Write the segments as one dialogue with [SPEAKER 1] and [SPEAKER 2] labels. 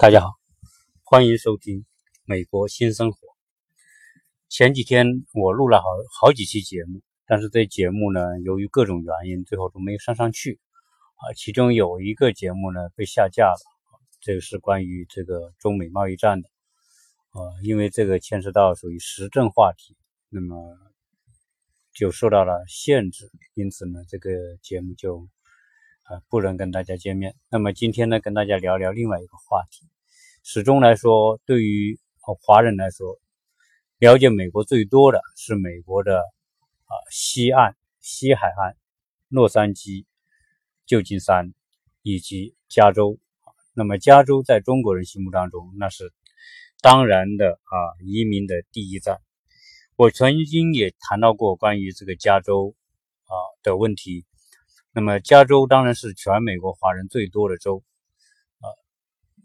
[SPEAKER 1] 大家好，欢迎收听《美国新生活》。前几天我录了好好几期节目，但是这节目呢，由于各种原因，最后都没有上上去啊。其中有一个节目呢被下架了，这个是关于这个中美贸易战的啊，因为这个牵涉到属于时政话题，那么就受到了限制，因此呢，这个节目就。不能跟大家见面。那么今天呢，跟大家聊聊另外一个话题。始终来说，对于华人来说，了解美国最多的是美国的啊西岸、西海岸、洛杉矶、旧金山以及加州。那么加州在中国人心目当中，那是当然的啊，移民的第一站。我曾经也谈到过关于这个加州啊的问题。那么，加州当然是全美国华人最多的州，啊，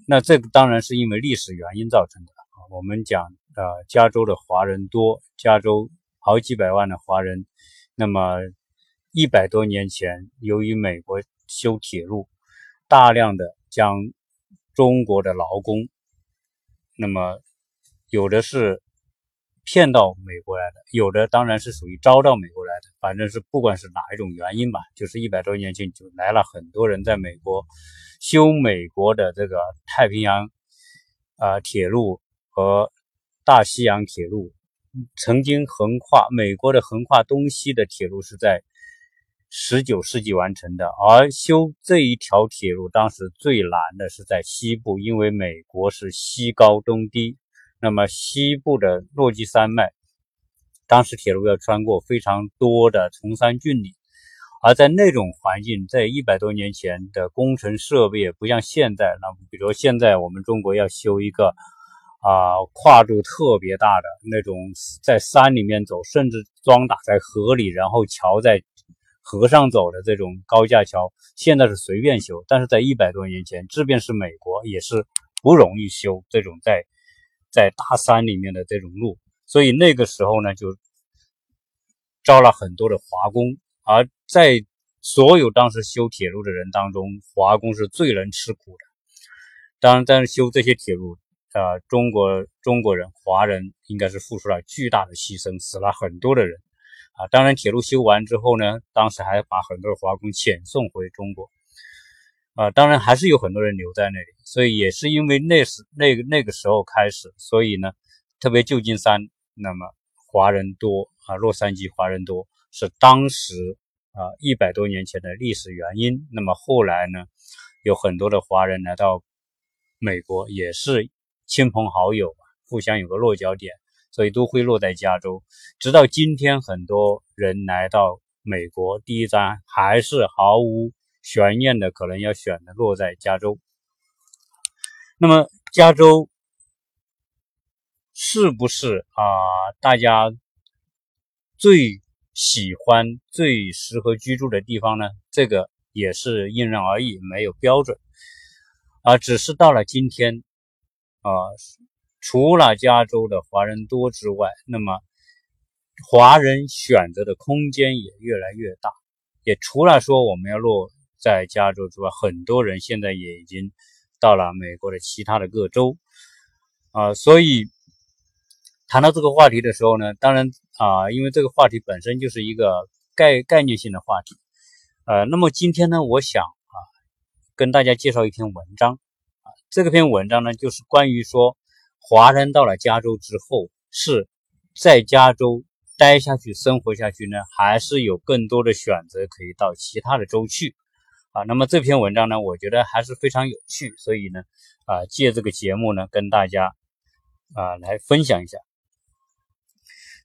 [SPEAKER 1] 那这个当然是因为历史原因造成的啊。我们讲，啊，加州的华人多，加州好几百万的华人。那么，一百多年前，由于美国修铁路，大量的将中国的劳工，那么有的是。骗到美国来的，有的当然是属于招到美国反正是不管是哪一种原因吧，就是一百多年前就来了很多人在美国修美国的这个太平洋啊铁路和大西洋铁路，曾经横跨美国的横跨东西的铁路是在十九世纪完成的，而修这一条铁路当时最难的是在西部，因为美国是西高东低。那么西部的落基山脉，当时铁路要穿过非常多的崇山峻岭，而在那种环境，在一百多年前的工程设备不像现在。那比如现在我们中国要修一个啊跨度特别大的那种，在山里面走，甚至桩打在河里，然后桥在河上走的这种高架桥，现在是随便修。但是在一百多年前，即便是美国，也是不容易修这种在。在大山里面的这种路，所以那个时候呢，就招了很多的华工。而在所有当时修铁路的人当中，华工是最能吃苦的。当然，但是修这些铁路，呃，中国中国人、华人应该是付出了巨大的牺牲，死了很多的人。啊，当然，铁路修完之后呢，当时还把很多的华工遣送回中国。啊，当然还是有很多人留在那里，所以也是因为那时那个那个时候开始，所以呢，特别旧金山那么华人多啊，洛杉矶华人多是当时啊一百多年前的历史原因。那么后来呢，有很多的华人来到美国，也是亲朋好友互相有个落脚点，所以都会落在加州。直到今天，很多人来到美国，第一站还是毫无。悬念的可能要选的落在加州，那么加州是不是啊？大家最喜欢、最适合居住的地方呢？这个也是因人而异，没有标准啊。只是到了今天啊，除了加州的华人多之外，那么华人选择的空间也越来越大。也除了说我们要落。在加州之外，很多人现在也已经到了美国的其他的各州啊，所以谈到这个话题的时候呢，当然啊，因为这个话题本身就是一个概概念性的话题，呃，那么今天呢，我想啊，跟大家介绍一篇文章啊，这个篇文章呢，就是关于说华人到了加州之后是在加州待下去、生活下去呢，还是有更多的选择可以到其他的州去。啊，那么这篇文章呢，我觉得还是非常有趣，所以呢，啊，借这个节目呢，跟大家啊来分享一下。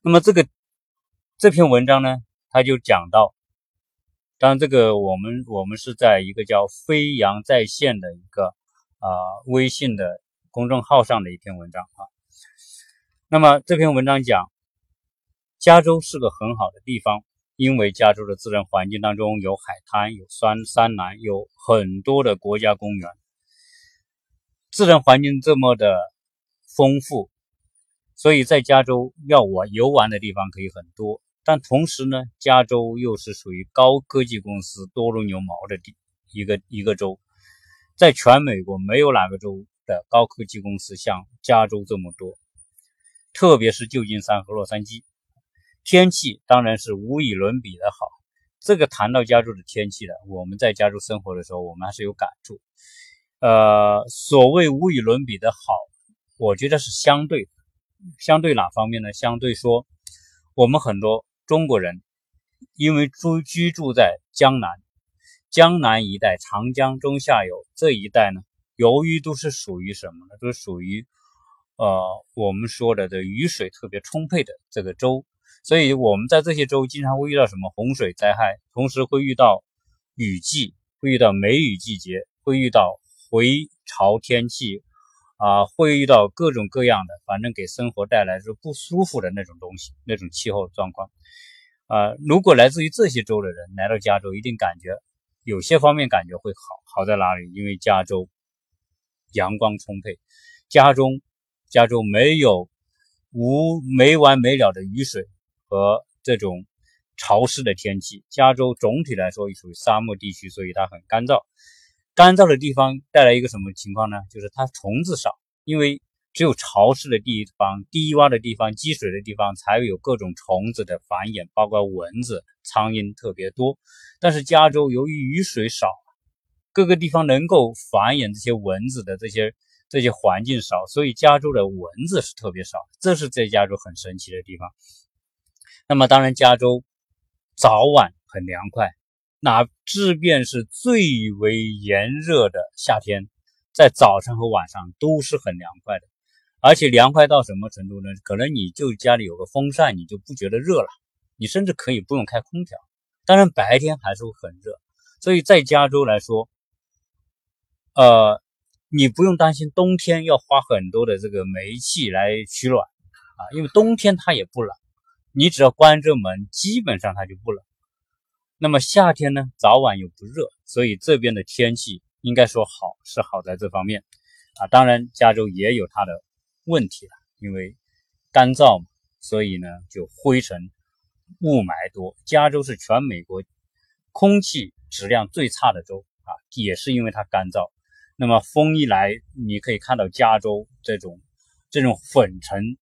[SPEAKER 1] 那么这个这篇文章呢，他就讲到，当然这个我们我们是在一个叫飞扬在线的一个啊微信的公众号上的一篇文章啊。那么这篇文章讲，加州是个很好的地方。因为加州的自然环境当中有海滩、有山山南，有很多的国家公园，自然环境这么的丰富，所以在加州要我游玩的地方可以很多。但同时呢，加州又是属于高科技公司多如牛毛的地一个一个州，在全美国没有哪个州的高科技公司像加州这么多，特别是旧金山和洛杉矶，天气当然是无与伦比的好。这个谈到加州的天气了，我们在加州生活的时候，我们还是有感触。呃，所谓无与伦比的好，我觉得是相对，相对哪方面呢？相对说，我们很多中国人因为住居住在江南，江南一带、长江中下游这一带呢，由于都是属于什么呢？都是属于呃我们说的这雨水特别充沛的这个州。所以我们在这些州经常会遇到什么洪水灾害，同时会遇到雨季，会遇到梅雨季节，会遇到回潮天气，啊，会遇到各种各样的，反正给生活带来是不舒服的那种东西，那种气候状况。啊，如果来自于这些州的人来到加州，一定感觉有些方面感觉会好，好在哪里？因为加州阳光充沛，加州加州没有无没完没了的雨水。和这种潮湿的天气，加州总体来说属于沙漠地区，所以它很干燥。干燥的地方带来一个什么情况呢？就是它虫子少，因为只有潮湿的地方、低洼的地方、积水的地方才有各种虫子的繁衍，包括蚊子、苍蝇特别多。但是加州由于雨水少，各个地方能够繁衍这些蚊子的这些这些环境少，所以加州的蚊子是特别少。这是在加州很神奇的地方。那么当然，加州早晚很凉快，那即便是最为炎热的夏天，在早上和晚上都是很凉快的，而且凉快到什么程度呢？可能你就家里有个风扇，你就不觉得热了，你甚至可以不用开空调。当然白天还是会很热，所以在加州来说，呃，你不用担心冬天要花很多的这个煤气来取暖啊，因为冬天它也不冷。你只要关着门，基本上它就不冷。那么夏天呢，早晚又不热，所以这边的天气应该说好是好在这方面啊。当然，加州也有它的问题了，因为干燥嘛，所以呢就灰尘、雾霾多。加州是全美国空气质量最差的州啊，也是因为它干燥。那么风一来，你可以看到加州这种这种粉尘、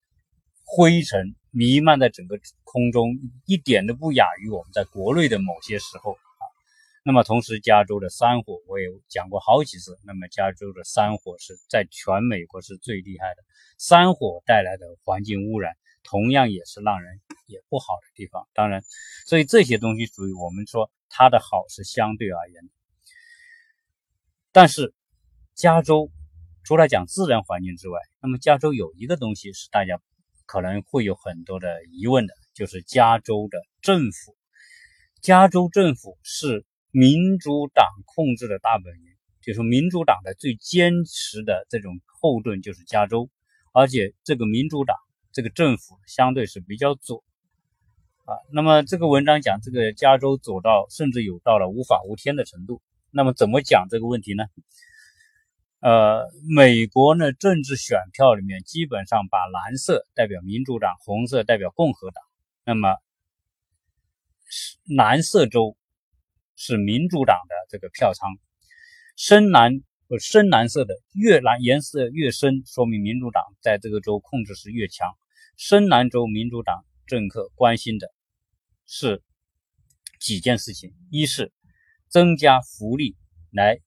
[SPEAKER 1] 灰尘。弥漫在整个空中，一点都不亚于我们在国内的某些时候啊。那么，同时加州的山火我也讲过好几次。那么，加州的山火是在全美国是最厉害的。山火带来的环境污染，同样也是让人也不好的地方。当然，所以这些东西属于我们说它的好是相对而言的。但是，加州除了讲自然环境之外，那么加州有一个东西是大家。可能会有很多的疑问的，就是加州的政府。加州政府是民主党控制的大本营，就是民主党的最坚实的这种后盾就是加州，而且这个民主党这个政府相对是比较左啊。那么这个文章讲这个加州左到甚至有到了无法无天的程度。那么怎么讲这个问题呢？呃，美国呢，政治选票里面基本上把蓝色代表民主党，红色代表共和党。那么，蓝色州是民主党的这个票仓，深蓝不深蓝色的越蓝颜色越深，说明民主党在这个州控制是越强。深蓝州民主党政客关心的是几件事情：一是增加福利来。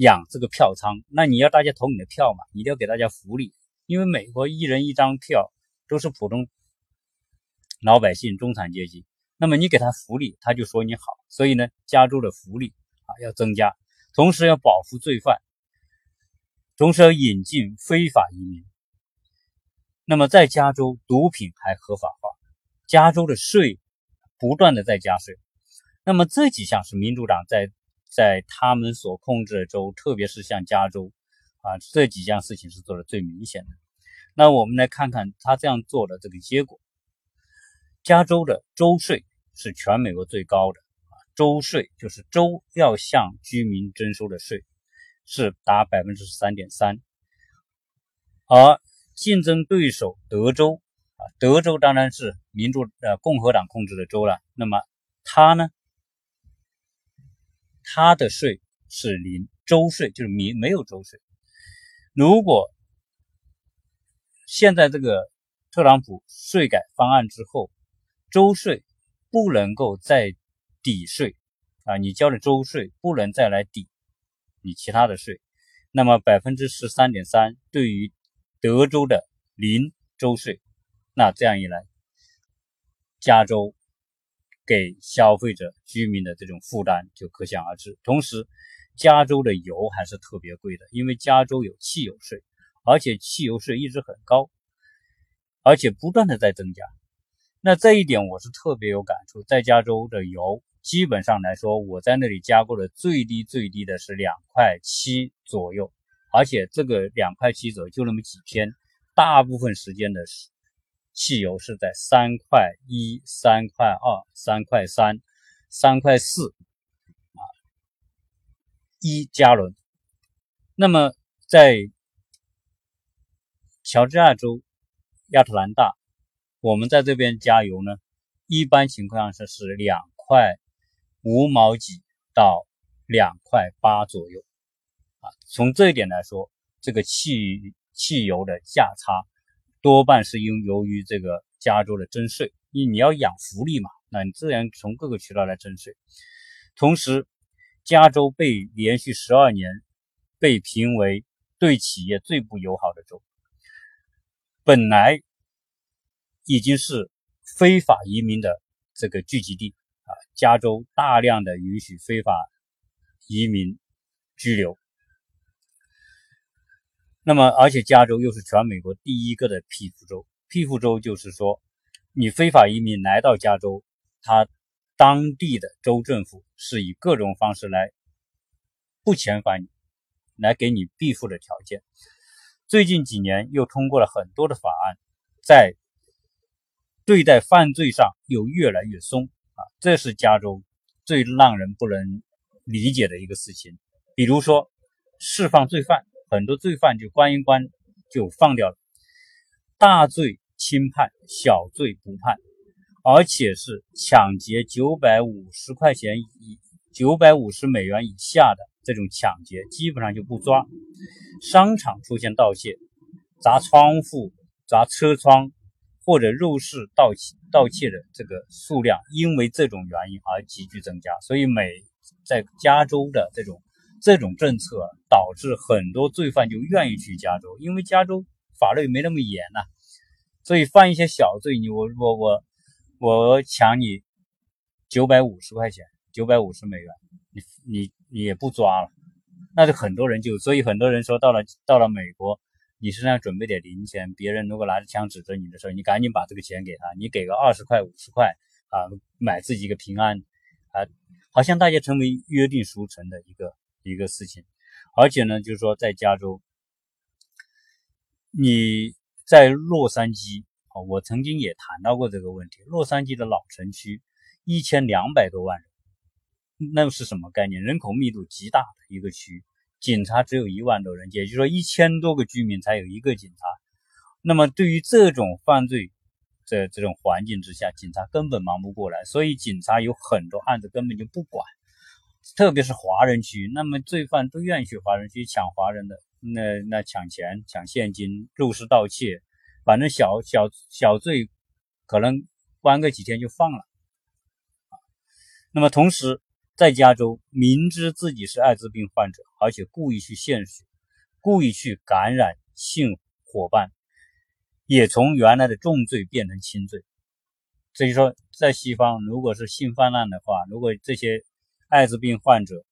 [SPEAKER 1] 养这个票仓，那你要大家投你的票嘛，你一定要给大家福利，因为美国一人一张票都是普通老百姓、中产阶级，那么你给他福利，他就说你好，所以呢，加州的福利啊要增加，同时要保护罪犯，同时要引进非法移民。那么在加州，毒品还合法化，加州的税不断的在加税，那么这几项是民主党在。在他们所控制的州，特别是像加州，啊，这几件事情是做的最明显的。那我们来看看他这样做的这个结果。加州的州税是全美国最高的，啊，州税就是州要向居民征收的税，是达百分之十三点三。而竞争对手德州，啊，德州当然是民主呃共和党控制的州了。那么它呢？他的税是零，州税就是没没有州税，如果现在这个特朗普税改方案之后，州税不能够再抵税啊，你交的州税不能再来抵你其他的税，那么百分之十三点三对于德州的零州税，那这样一来，加州给消费者居民的这种负担就可想而知。同时，加州的油还是特别贵的，因为加州有汽油税，而且汽油税一直很高，而且不断的在增加。那这一点我是特别有感触，在加州的油基本上来说，我在那里加过的最低最低的是两块七左右，而且这个两块七左右就那么几天，大部分时间的汽油是在三块一、三块二、三块三、三块四啊。一加仑。那么，在乔治亚州亚特兰大，我们在这边加油呢，一般情况下是两块五毛几到两块八左右。啊，从这一点来说，这个汽汽油的价差多半是因由于这个加州的征税，因为你要养福利嘛，那你自然从各个渠道来征税，同时。加州被连续十二年被评为对企业最不友好的州。本来已经是非法移民的这个聚集地啊，加州大量的允许非法移民居留。那么，而且加州又是全美国第一个的庇护州。庇护州就是说，你非法移民来到加州，他。当地的州政府是以各种方式来不遣返你，来给你庇护的条件。最近几年又通过了很多的法案，在对待犯罪上又越来越松啊，这是加州最让人不能理解的一个事情。比如说释放罪犯，很多罪犯就关一关就放掉了，大罪轻判，小罪不判。而且是抢劫九百五十块钱以九百五十美元以下的这种抢劫，基本上就不抓。商场出现盗窃，砸窗户、砸车窗或者入室盗窃盗窃的这个数量，因为这种原因而急剧增加。所以，美在加州的这种这种政策，导致很多罪犯就愿意去加州，因为加州法律没那么严呐。所以犯一些小罪，你我我我。我抢你九百五十块钱，九百五十美元，你你你也不抓了，那就很多人就，所以很多人说到了到了美国，你身上准备点零钱，别人如果拿着枪指着你的时候，你赶紧把这个钱给他，你给个二十块五十块啊，买自己一个平安啊，好像大家成为约定俗成的一个一个事情，而且呢，就是说在加州，你在洛杉矶。啊，我曾经也谈到过这个问题。洛杉矶的老城区一千两百多万人，那是什么概念？人口密度极大的一个区，警察只有一万多人，也就是说一千多个居民才有一个警察。那么对于这种犯罪在这种环境之下，警察根本忙不过来，所以警察有很多案子根本就不管。特别是华人区，那么罪犯都愿意去华人区抢华人的，那那抢钱、抢现金、入室盗窃。反正小小小罪，可能关个几天就放了。那么同时，在加州，明知自己是艾滋病患者，而且故意去献血，故意去感染性伙伴，也从原来的重罪变成轻罪。所以说，在西方，如果是性泛滥的话，如果这些艾滋病患者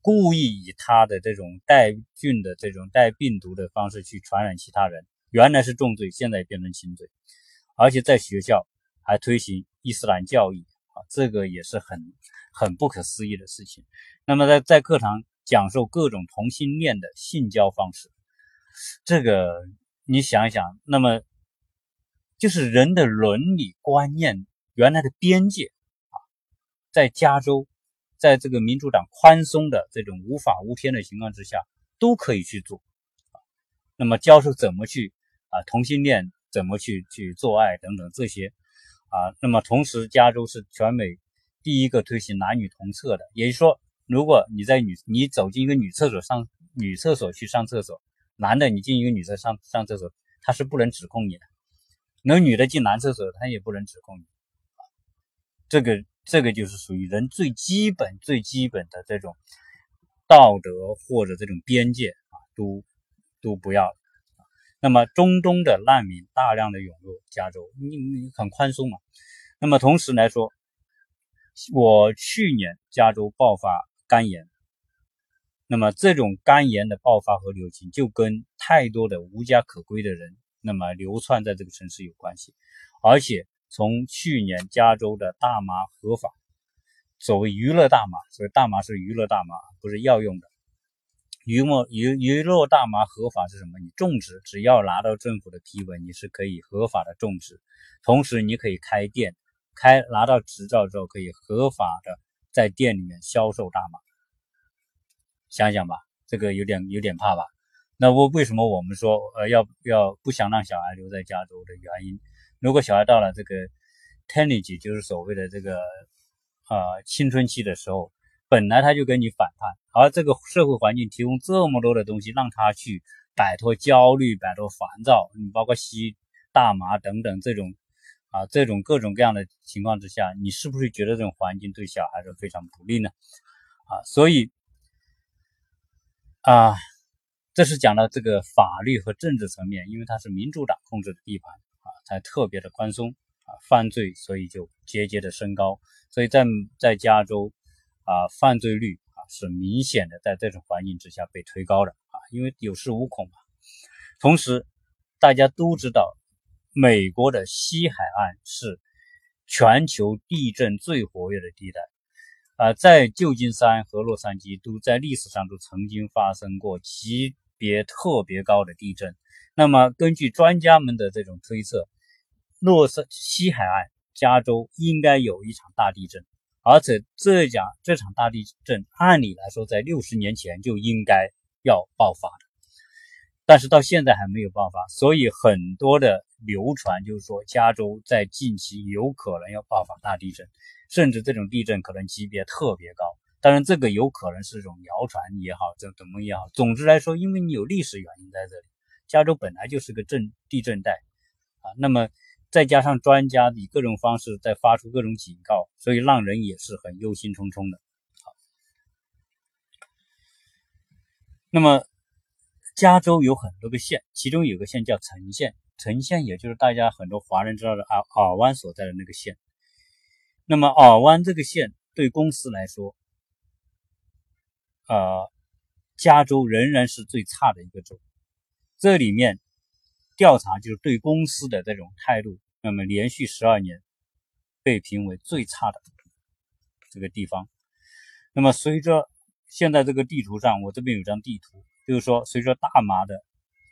[SPEAKER 1] 故意以他的这种带菌的这种带病毒的方式去传染其他人。原来是重罪，现在变成轻罪，而且在学校还推行伊斯兰教育啊，这个也是很很不可思议的事情。那么在在课堂讲授各种同性恋的性交方式，这个你想一想，那么就是人的伦理观念原来的边界啊，在加州，在这个民主党宽松的这种无法无天的情况之下，都可以去做那么教授怎么去？啊，同性恋怎么去去做爱等等这些，啊，那么同时加州是全美第一个推行男女同厕的，也就是说，如果你在女你走进一个女厕所上女厕所去上厕所，男的你进一个女厕上上厕所，他是不能指控你的；那女的进男厕所，他也不能指控你。这个这个就是属于人最基本最基本的这种道德或者这种边界啊，都都不要了。那么中东的难民大量的涌入加州，你你很宽松嘛？那么同时来说，我去年加州爆发肝炎。那么这种肝炎的爆发和流行，就跟太多的无家可归的人，那么流窜在这个城市有关系。而且从去年加州的大麻合法，所谓娱乐大麻，所谓大麻是娱乐大麻，不是药用的。娱乐娱娱乐大麻合法是什么？你种植，只要拿到政府的批文，你是可以合法的种植。同时，你可以开店，开拿到执照之后，可以合法的在店里面销售大麻。想想吧，这个有点有点怕吧？那我为什么我们说呃要要不想让小孩留在加州的原因？如果小孩到了这个 teenage，就是所谓的这个呃青春期的时候，本来他就跟你反叛，而这个社会环境提供这么多的东西让他去摆脱焦虑、摆脱烦躁，你包括吸大麻等等这种啊这种各种各样的情况之下，你是不是觉得这种环境对小孩是非常不利呢？啊，所以。啊，这是讲到这个法律和政治层面，因为它是民主党控制的地盘，才特别的宽松啊，犯罪所以就节节的升高，所以在在加州啊，犯罪率啊是明显的在这种环境之下被推高的啊，因为有恃无恐嘛。同时，大家都知道，美国的西海岸是全球地震最活跃的地带。啊，在旧金山和洛杉矶都在历史上都曾经发生过级别特别高的地震。那么，根据专家们的这种推测，洛杉西海岸、加州应该有一场大地震，而且这讲这场大地震按理来说在六十年前就应该要爆发的，但是到现在还没有爆发，所以很多的流传就是说，加州在近期有可能要爆发大地震。甚至这种地震可能级别特别高，当然这个有可能是一种谣传也好，这怎么也好。总之来说，因为你有历史原因在这里，加州本来就是个震地震带啊，那么再加上专家以各种方式在发出各种警告，所以让人也是很忧心忡忡的。好，那么加州有很多个县，其中有个县叫城县，城县也就是大家很多华人知道的尔尔湾所在的那个县。那么尔湾这个县对公司来说，呃，加州仍然是最差的一个州。这里面调查就是对公司的这种态度，那么连续十二年被评为最差的这个地方。那么随着现在这个地图上，我这边有张地图，就是说随着大麻的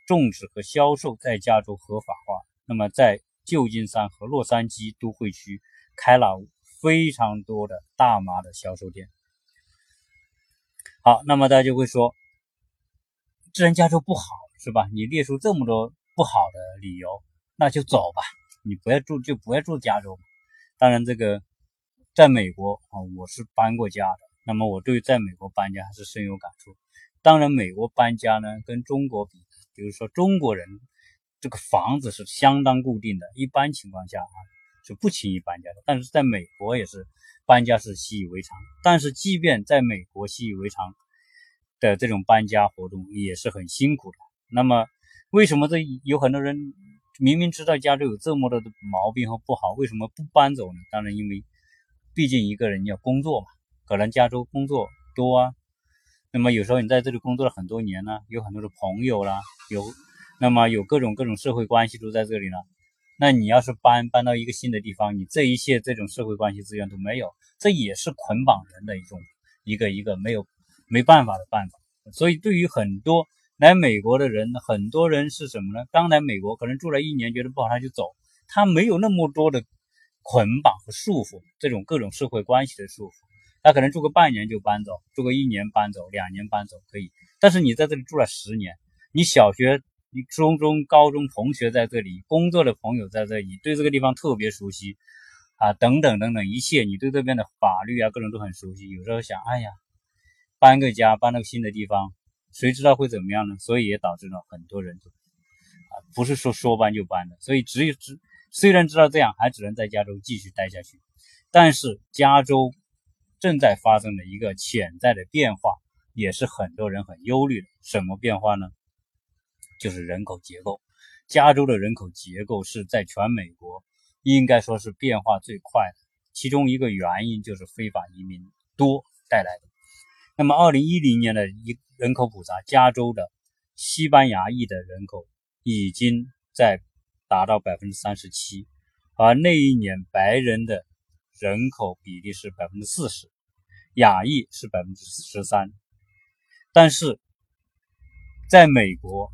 [SPEAKER 1] 种植和销售在加州合法化，那么在旧金山和洛杉矶都会区开了。非常多的大麻的销售店。好，那么大家就会说，既然加州不好，是吧？你列出这么多不好的理由，那就走吧，你不要住，就不要住加州。当然，这个在美国啊，我是搬过家的，那么我对在美国搬家还是深有感触。当然，美国搬家呢，跟中国比，比如说中国人这个房子是相当固定的，一般情况下啊。是不轻易搬家的，但是在美国也是搬家是习以为常。但是即便在美国习以为常的这种搬家活动也是很辛苦的。那么为什么这有很多人明明知道加州有这么多的毛病和不好，为什么不搬走呢？当然，因为毕竟一个人要工作嘛，可能加州工作多啊。那么有时候你在这里工作了很多年呢，有很多的朋友啦，有那么有各种各种社会关系都在这里呢。那你要是搬搬到一个新的地方，你这一切这种社会关系资源都没有，这也是捆绑人的一种一个一个没有没办法的办法。所以对于很多来美国的人，很多人是什么呢？刚来美国可能住了一年，觉得不好他就走，他没有那么多的捆绑和束缚，这种各种社会关系的束缚，他可能住个半年就搬走，住个一年搬走，两年搬走可以。但是你在这里住了十年，你小学。你初中、高中同学在这里，工作的朋友在这里，对这个地方特别熟悉啊，等等等等一切，你对这边的法律啊，各种都很熟悉。有时候想，哎呀，搬个家，搬到新的地方，谁知道会怎么样呢？所以也导致了很多人就啊，不是说说搬就搬的。所以只有只虽然知道这样，还只能在加州继续待下去。但是加州正在发生的一个潜在的变化，也是很多人很忧虑的。什么变化呢？就是人口结构。加州的人口结构是在全美国应该说是变化最快的。其中一个原因就是非法移民多带来的。那么，二零一零年的一人口普查，加州的西班牙裔的人口已经在达到百分之三十七，而那一年白人的人口比例是百分之四十，亚裔是百分之十三。但是，在美国，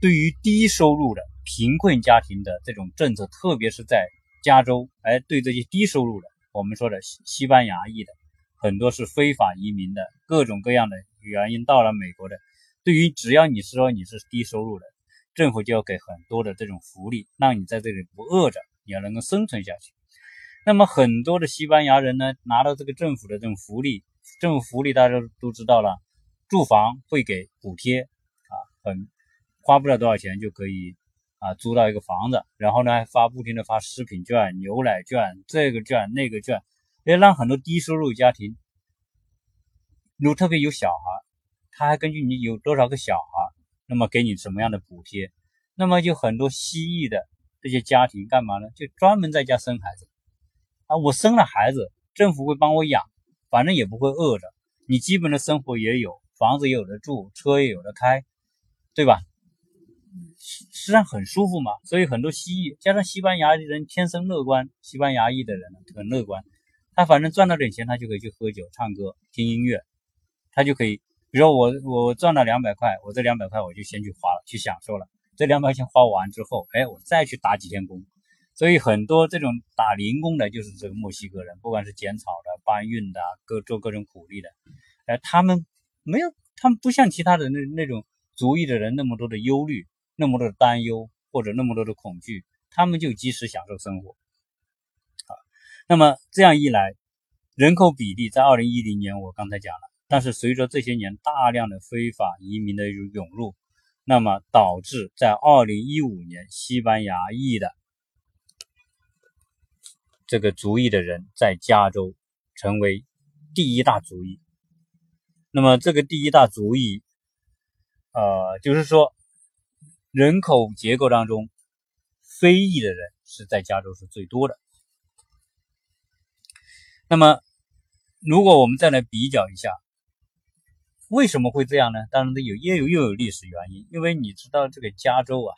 [SPEAKER 1] 对于低收入的贫困家庭的这种政策，特别是在加州，哎，对这些低收入的，我们说的西西班牙裔的。很多是非法移民的，各种各样的原因到了美国的。对于只要你是说你是低收入的，政府就要给很多的这种福利，让你在这里不饿着，你要能够生存下去。那么很多的西班牙人呢，拿到这个政府的这种福利，政府福利大家都知道了，住房会给补贴啊，很花不了多少钱就可以啊租到一个房子，然后呢还发不停的发食品券、牛奶券，这个券那个券。也让很多低收入家庭，如特别有小孩，他还根据你有多少个小孩，那么给你什么样的补贴？那么就很多西裔的这些家庭干嘛呢？就专门在家生孩子啊！我生了孩子，政府会帮我养，反正也不会饿着，你基本的生活也有，房子也有的住，车也有的开，对吧？实实际上很舒服嘛。所以很多西裔加上西班牙人天生乐观，西班牙裔的人很乐观。他反正赚到点钱，他就可以去喝酒、唱歌、听音乐，他就可以，比如说我我赚了两百块，我这两百块我就先去花了，去享受了。这两百块钱花完之后，哎，我再去打几天工。所以很多这种打零工的，就是这个墨西哥人，不管是剪草的、搬运的、各做各种苦力的，哎，他们没有，他们不像其他的那那种族裔的人那么多的忧虑、那么多的担忧或者那么多的恐惧，他们就及时享受生活。那么这样一来，人口比例在二零一零年我刚才讲了，但是随着这些年大量的非法移民的涌入，那么导致在二零一五年西班牙裔的这个族裔的人在加州成为第一大族裔。那么这个第一大族裔，呃，就是说人口结构当中，非裔的人是在加州是最多的。那么，如果我们再来比较一下，为什么会这样呢？当然，有也有又有历史原因。因为你知道，这个加州啊，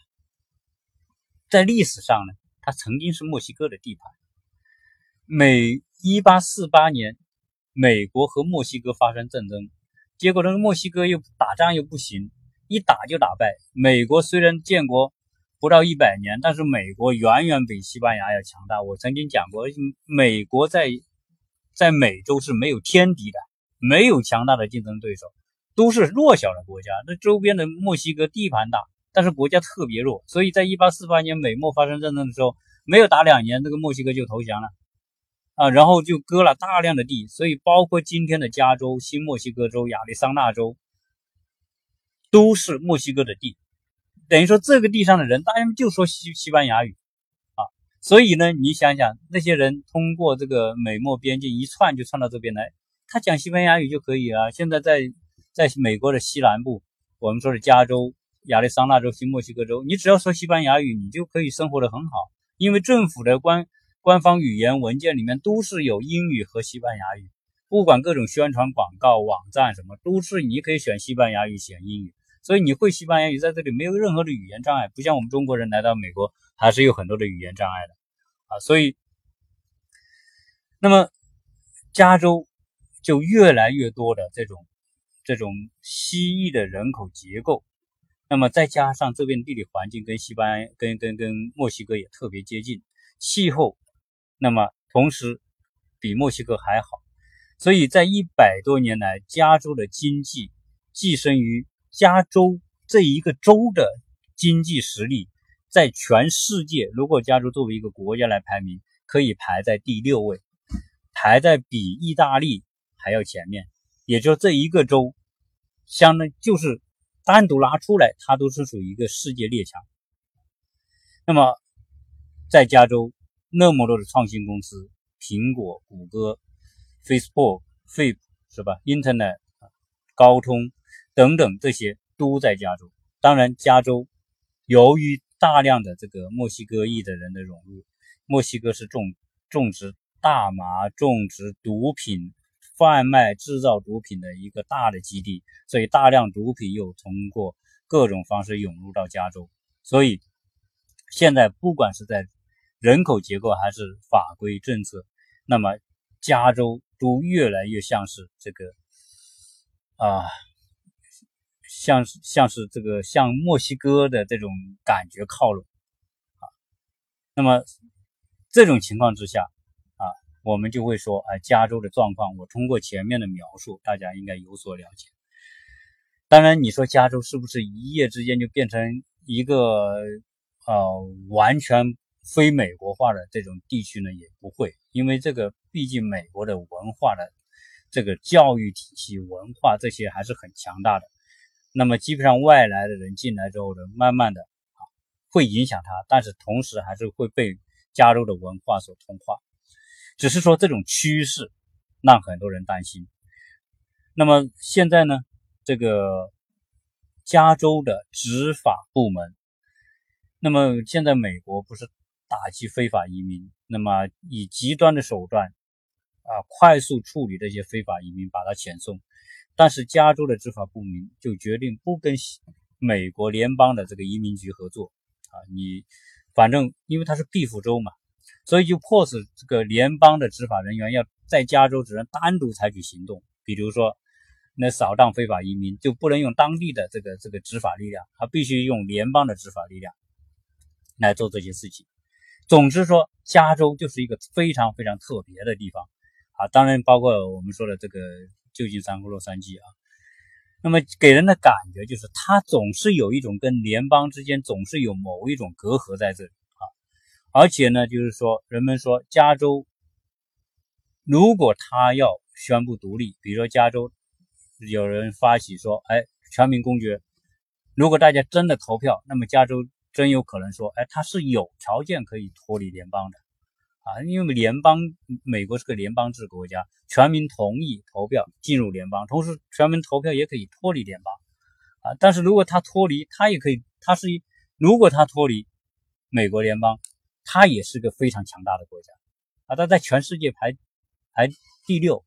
[SPEAKER 1] 在历史上呢，它曾经是墨西哥的地盘。美一八四八年，美国和墨西哥发生战争，结果那个墨西哥又打仗又不行，一打就打败。美国虽然建国。不到一百年，但是美国远远比西班牙要强大。我曾经讲过，美国在在美洲是没有天敌的，没有强大的竞争对手，都是弱小的国家。那周边的墨西哥地盘大，但是国家特别弱，所以在一八四八年美墨发生战争的时候，没有打两年，这个墨西哥就投降了啊，然后就割了大量的地，所以包括今天的加州、新墨西哥州、亚利桑那州，都是墨西哥的地。等于说，这个地上的人，大家就说西西班牙语，所以呢，你想想，那些人通过这个美墨边境一窜就窜到这边来，他讲西班牙语就可以了。现在在在美国的西南部，我们说的加州、亚利桑那州、新墨西哥州，你只要说西班牙语，你就可以生活的很好，因为政府的官官方语言文件里面都是有英语和西班牙语，不管各种宣传广告网站什么，都是你可以选西班牙语，选英语。所以你会西班牙语，在这里没有任何的语言障碍，不像我们中国人来到美国还是有很多的语言障碍的啊。所以，那么加州就越来越多的这种这种西裔的人口结构，那么再加上这边地理环境跟西班牙、跟跟跟墨西哥也特别接近，气候，那么同时比墨西哥还好，所以在一百多年来，加州的经济跻身于。加州这一个州的经济实力，在全世界，如果加州作为一个国家来排名，可以排在第六位，排在比意大利还要前面。也就这一个州，相当就是单独拿出来，它都是属于一个世界列强。那么在加州那么多的创新公司，苹果、谷歌、Facebook、Fip 是吧？Internet、高通等等这些都在加州。当然，加州由于大量的这个墨西哥裔的人的融入，墨西哥是种种植大麻、种植毒品。贩卖制造毒品的一个大的基地，所以大量毒品又通过各种方式涌入到加州。所以现在不管是在人口结构还是法规政策，那么加州都越来越像是这个啊，像像是这个向墨西哥的这种感觉靠拢啊。那么这种情况之下啊。我们就会说，啊，加州的状况，我通过前面的描述，大家应该有所了解。当然，你说加州是不是一夜之间就变成一个呃完全非美国化的这种地区呢？也不会，因为这个毕竟美国的文化的这个教育体系、文化这些还是很强大的。那么基本上外来的人进来之后呢，慢慢的啊会影响他，但是同时还是会被加州的文化所同化。只是说这种趋势让很多人担心。那么现在呢？这个加州的执法部门，那么现在美国不是打击非法移民，那么以极端的手段啊，快速处理这些非法移民，把他遣送。但是加州的执法部门就决定不跟美国联邦的这个移民局合作啊，你反正因为它是庇护州嘛。所以就迫使这个联邦的执法人员要在加州只能单独采取行动，比如说那扫荡非法移民就不能用当地的这个这个执法力量，他必须用联邦的执法力量来做这些事情。总之说，加州就是一个非常非常特别的地方啊，当然包括我们说的这个旧金山和洛杉矶啊。那么给人的感觉就是，它总是有一种跟联邦之间总是有某一种隔阂在这里啊。而且呢，就是说，人们说加州如果他要宣布独立，比如说加州有人发起说，哎，全民公决，如果大家真的投票，那么加州真有可能说，哎，他是有条件可以脱离联邦的啊，因为联邦美国是个联邦制国家，全民同意投票进入联邦，同时全民投票也可以脱离联邦啊。但是如果他脱离，他也可以，他是如果他脱离美国联邦。他也是个非常强大的国家啊，他在全世界排排第六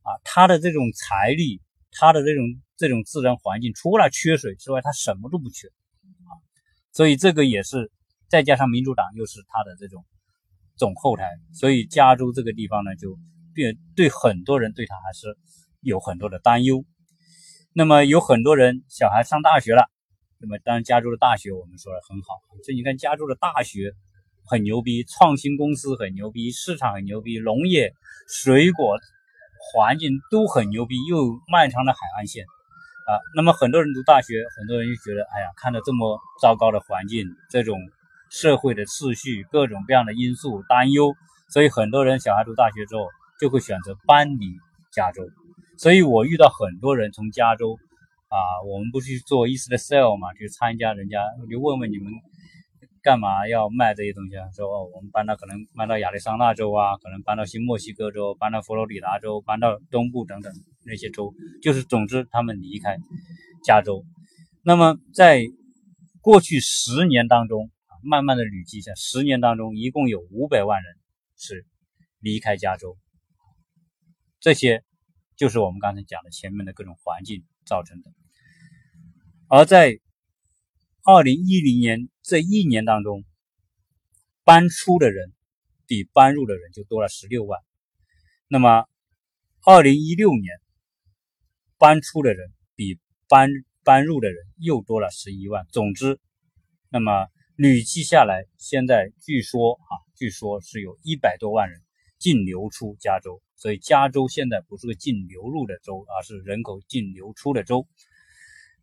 [SPEAKER 1] 啊，他的这种财力，他的这种这种自然环境，除了缺水之外，他什么都不缺啊，所以这个也是再加上民主党又是他的这种总后台，所以加州这个地方呢，就变对很多人对它还是有很多的担忧。那么有很多人小孩上大学了，那么当然加州的大学我们说的很好，所以你看加州的大学。很牛逼，创新公司很牛逼，市场很牛逼，农业、水果环境都很牛逼，又漫长的海岸线啊。那么很多人读大学，很多人就觉得，哎呀，看到这么糟糕的环境，这种社会的秩序，各种各样的因素担忧，所以很多人小孩读大学之后就会选择搬离加州。所以我遇到很多人从加州啊，我们不去做 East Sale 嘛，去参加人家，就问问你们。干嘛要卖这些东西啊？说哦，我们搬到可能搬到亚利桑那州啊，可能搬到新墨西哥州，搬到佛罗里达州，搬到东部等等那些州，就是总之他们离开加州。那么在过去十年当中，慢慢的累积下，十年当中一共有五百万人是离开加州。这些就是我们刚才讲的前面的各种环境造成的，而在。二零一零年这一年当中，搬出的人比搬入的人就多了十六万。那么，二零一六年搬出的人比搬搬入的人又多了十一万。总之，那么累计下来，现在据说啊，据说是有一百多万人净流出加州。所以，加州现在不是个净流入的州，而是人口净流出的州。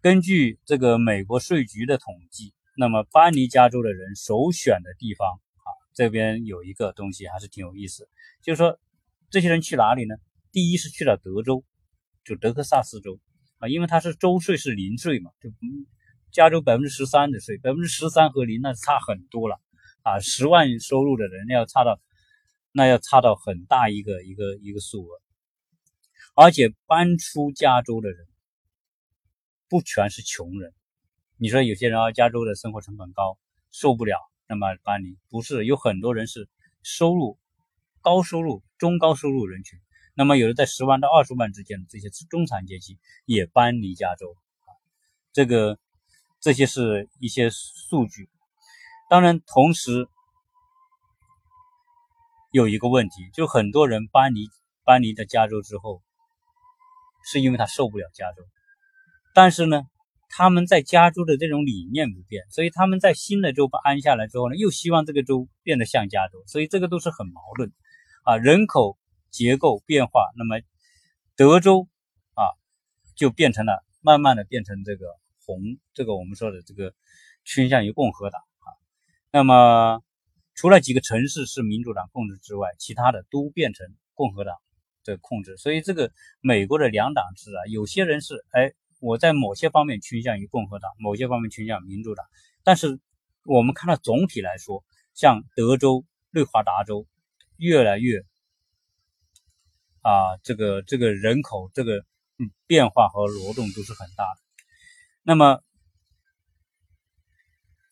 [SPEAKER 1] 根据这个美国税局的统计，那么搬离加州的人首选的地方啊，这边有一个东西还是挺有意思，就是说这些人去哪里呢？第一是去了德州，就德克萨斯州啊，因为它是州税是零税嘛，就加州百分之十三的税，百分之十三和零那差很多了。啊，十万收入的人要差到那要差到很大一个一个一个数额，而且搬出加州的人不全是穷人，你说有些人啊，加州的生活成本高，受不了，那么搬离。不是有很多人是收入高收入中高收入人群。那么，有的在十万到二十万之间的这些中产阶级也搬离加州，这个这些是一些数据。当然，同时有一个问题，就很多人搬离搬离的加州之后，是因为他受不了加州。但是呢，他们在加州的这种理念不变，所以他们在新的州安下来之后呢，又希望这个州变得像加州，所以这个都是很矛盾啊，人口。结构变化，那么德州啊就变成了慢慢的变成这个红，这个我们说的这个倾向于共和党啊。那么除了几个城市是民主党控制之外，其他的都变成共和党的控制。所以这个美国的两党制啊，有些人是哎我在某些方面倾向于共和党，某些方面倾向民主党。但是我们看到总体来说，像德州、内华达州越来越。啊，这个这个人口这个变化和挪动都是很大的。那么，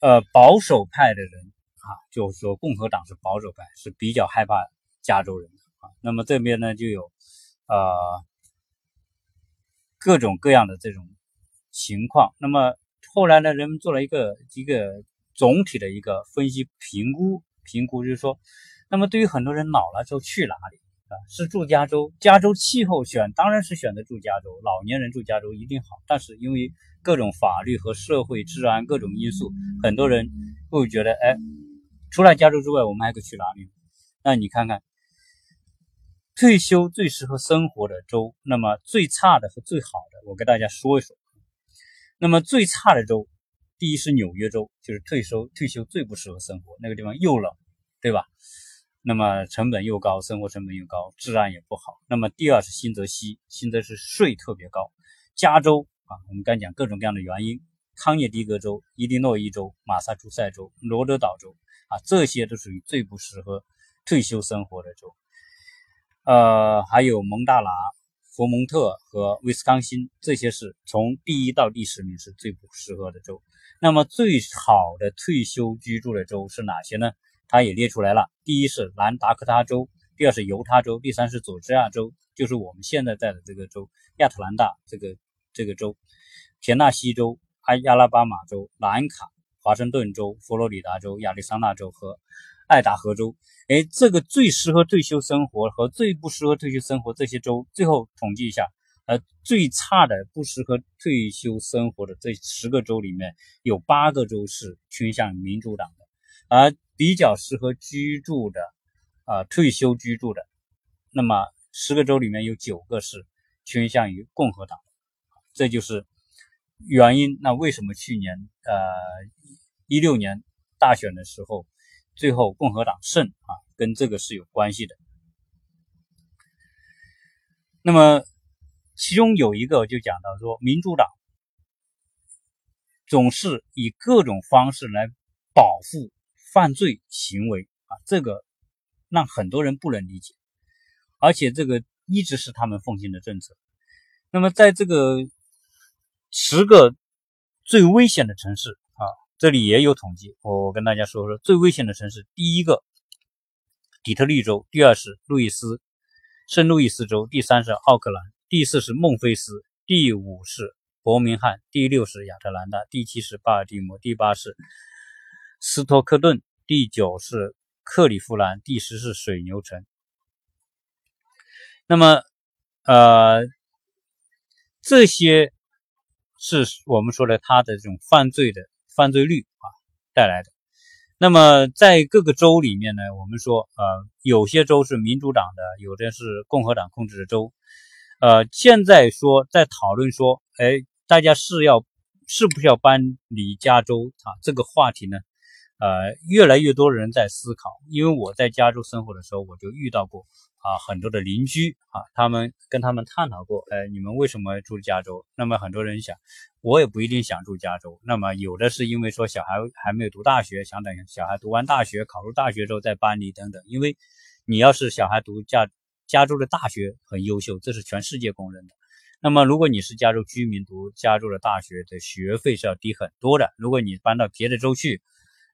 [SPEAKER 1] 呃，保守派的人啊，就是说共和党是保守派，是比较害怕加州人的啊。那么这边呢，就有呃各种各样的这种情况。那么后来呢，人们做了一个一个总体的一个分析评估，评估就是说，那么对于很多人老了之后去哪里？是住加州，加州气候选当然是选择住加州，老年人住加州一定好。但是因为各种法律和社会治安各种因素，很多人会觉得，哎，除了加州之外，我们还可以去哪里？那你看看，退休最适合生活的州，那么最差的和最好的，我给大家说一说。那么最差的州，第一是纽约州，就是退休退休最不适合生活，那个地方又冷，对吧？那么成本又高，生活成本又高，治安也不好。那么第二是新泽西，新泽西税特别高。加州啊，我们刚讲各种各样的原因，康涅狄格州、伊利诺伊州、马萨诸塞州、罗德岛州啊，这些都属于最不适合退休生活的州。呃，还有蒙大拿、佛蒙特和威斯康星，这些是从第一到第十名是最不适合的州。那么最好的退休居住的州是哪些呢？它也列出来了，第一是南达科他州，第二是犹他州，第三是佐治亚州，就是我们现在在的这个州，亚特兰大这个这个州，田纳西州、阿亚拉巴马州、南卡、华盛顿州、佛罗里达州、亚利桑那州和爱达荷州。哎，这个最适合退休生活和最不适合退休生活这些州，最后统计一下，呃，最差的不适合退休生活的这十个州里面有八个州是倾向民主党的，而。比较适合居住的，啊，退休居住的，那么十个州里面有九个是倾向于共和党，这就是原因。那为什么去年，呃，一六年大选的时候，最后共和党胜啊？跟这个是有关系的。那么其中有一个就讲到说，民主党总是以各种方式来保护。犯罪行为啊，这个让很多人不能理解，而且这个一直是他们奉行的政策。那么，在这个十个最危险的城市啊，这里也有统计，我跟大家说说最危险的城市：第一个底特律州，第二是路易斯圣路易斯州，第三是奥克兰，第四是孟菲斯，第五是伯明翰，第六是亚特兰大，第七是巴尔的摩，第八是。斯托克顿，第九是克利夫兰，第十是水牛城。那么，呃，这些是我们说的他的这种犯罪的犯罪率啊带来的。那么，在各个州里面呢，我们说，呃，有些州是民主党的，有的是共和党控制的州。呃，现在说在讨论说，哎，大家是要是不是要搬离加州啊？这个话题呢？呃，越来越多的人在思考，因为我在加州生活的时候，我就遇到过啊很多的邻居啊，他们跟他们探讨过，呃，你们为什么住加州？那么很多人想，我也不一定想住加州。那么有的是因为说小孩还没有读大学，想等小孩读完大学，考入大学之后再搬离等等。因为你要是小孩读加加州的大学很优秀，这是全世界公认的。那么如果你是加州居民，读加州的大学的学费是要低很多的。如果你搬到别的州去，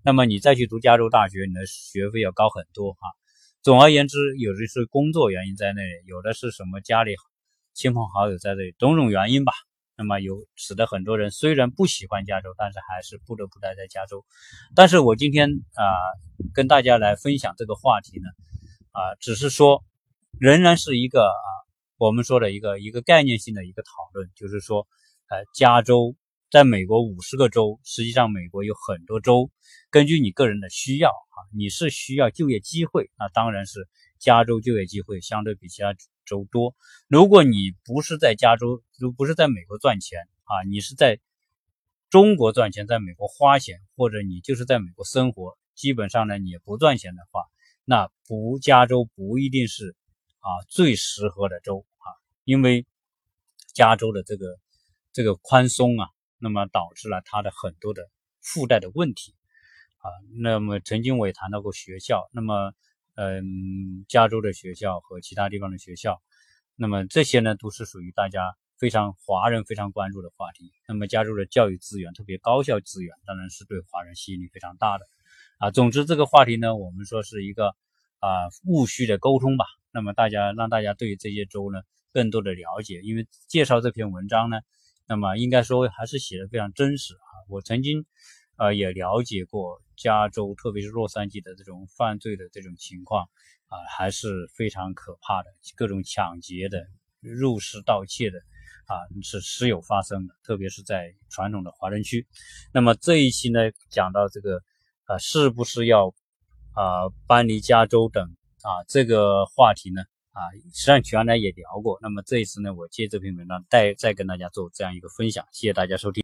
[SPEAKER 1] 那么你再去读加州大学，你的学费要高很多哈。总而言之，有的是工作原因在内，有的是什么家里亲朋好友在这里，种种原因吧。那么有使得很多人虽然不喜欢加州，但是还是不得不待在加州。但是我今天啊，跟大家来分享这个话题呢，啊，只是说仍然是一个啊，我们说的一个一个概念性的一个讨论，就是说，呃，加州。在美国五十个州，实际上美国有很多州，根据你个人的需要啊，你是需要就业机会，那当然是加州就业机会相对比其他州多。如果你不是在加州，如不是在美国赚钱啊，你是在中国赚钱，在美国花钱，或者你就是在美国生活，基本上呢你也不赚钱的话，那不加州不一定是啊最适合的州啊，因为加州的这个这个宽松啊。那么导致了它的很多的附带的问题啊。那么曾经我也谈到过学校，那么嗯，加州的学校和其他地方的学校，那么这些呢都是属于大家非常华人非常关注的话题。那么加州的教育资源，特别高校资源，当然是对华人吸引力非常大的啊。总之这个话题呢，我们说是一个啊务虚的沟通吧。那么大家让大家对于这些州呢更多的了解，因为介绍这篇文章呢。那么应该说还是写的非常真实啊！我曾经，呃，也了解过加州，特别是洛杉矶的这种犯罪的这种情况啊，还是非常可怕的，各种抢劫的、入室盗窃的啊，是时有发生的，特别是在传统的华人区。那么这一期呢，讲到这个啊，是不是要啊搬离加州等啊这个话题呢？啊，实际上原来也聊过，那么这一次呢，我借这篇文章再再跟大家做这样一个分享，谢谢大家收听。